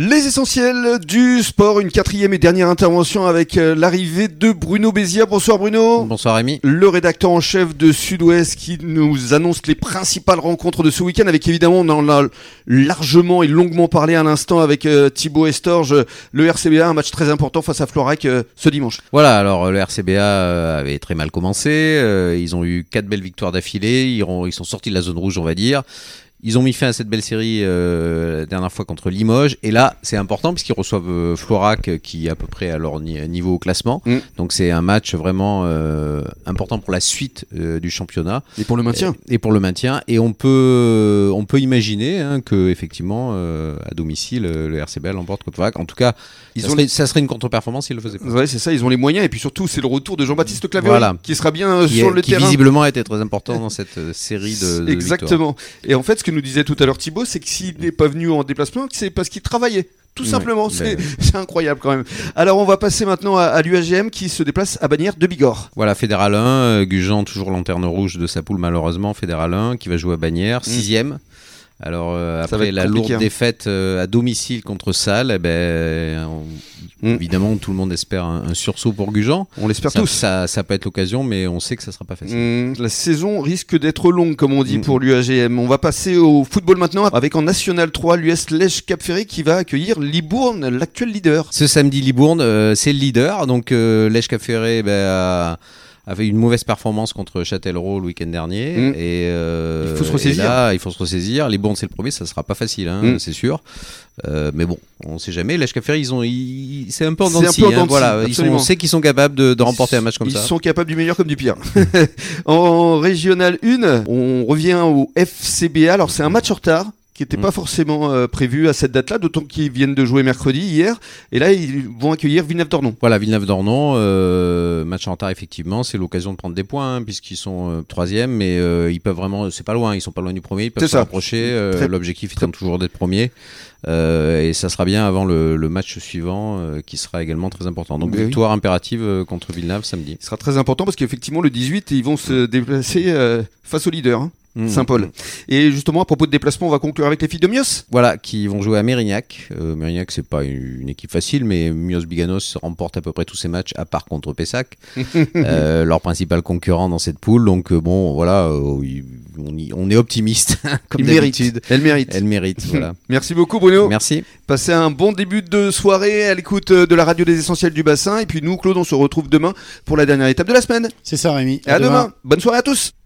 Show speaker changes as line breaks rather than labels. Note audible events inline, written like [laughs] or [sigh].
Les essentiels du sport, une quatrième et dernière intervention avec euh, l'arrivée de Bruno Bézia. Bonsoir Bruno.
Bonsoir Rémi.
Le rédacteur en chef de Sud-Ouest qui nous annonce les principales rencontres de ce week-end avec évidemment, on en a largement et longuement parlé à l'instant avec euh, Thibaut Estorge, le RCBA, un match très important face à Florac euh, ce dimanche.
Voilà, alors le RCBA avait très mal commencé, ils ont eu quatre belles victoires d'affilée, ils, ils sont sortis de la zone rouge on va dire. Ils ont mis fin à cette belle série euh, la dernière fois contre Limoges. Et là, c'est important puisqu'ils reçoivent euh, Florac euh, qui est à peu près à leur niveau au classement. Mm. Donc c'est un match vraiment euh, important pour la suite du championnat.
Et pour le maintien.
Et, pour le maintien. Et on peut, on peut imaginer hein, que effectivement, à domicile, le RCBL l'emporte contre Florac. En tout cas, ils ça, serait, ça, serait, une contre-performance s'ils le faisaient pas.
Ouais, c'est ça. Ils ont les moyens. Et puis surtout, c'est le retour de Jean-Baptiste Clavier qui sera bien sur le terrain.
Qui visiblement a été très important dans cette série de, de [laughs]
Exactement. Et en fait, ce que nous disait tout à l'heure Thibaut, c'est que s'il n'est pas venu en déplacement, c'est parce qu'il travaillait. Tout simplement, [laughs] c'est incroyable quand même. Alors on va passer maintenant à, l'UAGM qui se déplace à Bagnères de Bigorre.
Voilà, Fédéral 1, euh, Gujan toujours lanterne rouge de sa poule malheureusement, Fédéral 1 qui va jouer à Bagnères, 6 mm. Alors euh, après la lourde hein. défaite euh, à domicile contre Salle, eh ben, mm. évidemment tout le monde espère un, sursaut pour Gujan.
On l'espère tous.
Ça, ça, peut être l'occasion, mais on sait que ça sera pas facile.
Mm. La saison risque d'être longue, comme on dit mm. pour l'UAGM. On va passer au football maintenant avec en National 3 l'US Lèche Cap Ferré qui va accueillir Libourne, l'actuel leader.
Ce samedi, Libourne, euh, c'est le leader. Donc Lèche Cap Ferré, ben, avait une mauvaise performance contre Châtellerault le week-end dernier.
Mm. Et euh, il faut se ressaisir.
Là, il faut se ressaisir. Les bons, c'est le premier, ça sera pas facile, hein, mm. c'est sûr. Euh, mais bon, on sait jamais. L'HK ils ont, c'est un peu en dents hein, voilà, ils on sait qu'ils sont capables de, de remporter un match comme
ça.
Ils
sont capables du meilleur comme du pire. [laughs] en régional 1, on revient au FCBA. Alors c'est un match en retard qui n'était pas mm. forcément euh, prévu à cette date-là, d'autant qu'ils viennent de jouer mercredi, hier, et là ils vont accueillir Villeneuve-d'Ornon.
Voilà, Villeneuve-d'Ornon, euh, match en retard effectivement, c'est l'occasion de prendre des points, hein, puisqu'ils sont euh, troisième, mais ils peuvent vraiment, c'est pas loin, ils sont pas loin du premier, ils peuvent s'approcher, l'objectif étant toujours d'être premier, et ça sera bien avant le, match suivant, qui sera également très important. Donc victoire impérative contre Villeneuve samedi.
Ce sera très important, parce qu'effectivement le 18, ils vont se déplacer face au leader. Hein. Mmh. Saint-Paul. Et justement, à propos de déplacement, on va conclure avec les filles de Mios.
Voilà, qui vont jouer à Mérignac. Euh, Mérignac, c'est pas une, équipe facile, mais Mios Biganos remporte à peu près tous ses matchs, à part contre Pessac, [laughs] euh, leur principal concurrent dans cette poule. Donc euh, bon, voilà, euh, on, est optimiste, [laughs] comme d'habitude.
Elle mérite.
Elle mérite, [laughs] voilà.
Merci beaucoup, Bruno.
Merci.
Passez un bon début de soirée à l'écoute de la radio des essentiels du bassin. Et puis nous, Claude, on se retrouve demain pour la dernière étape de la semaine.
C'est ça, Rémi.
À, demain. Bonne soirée à tous.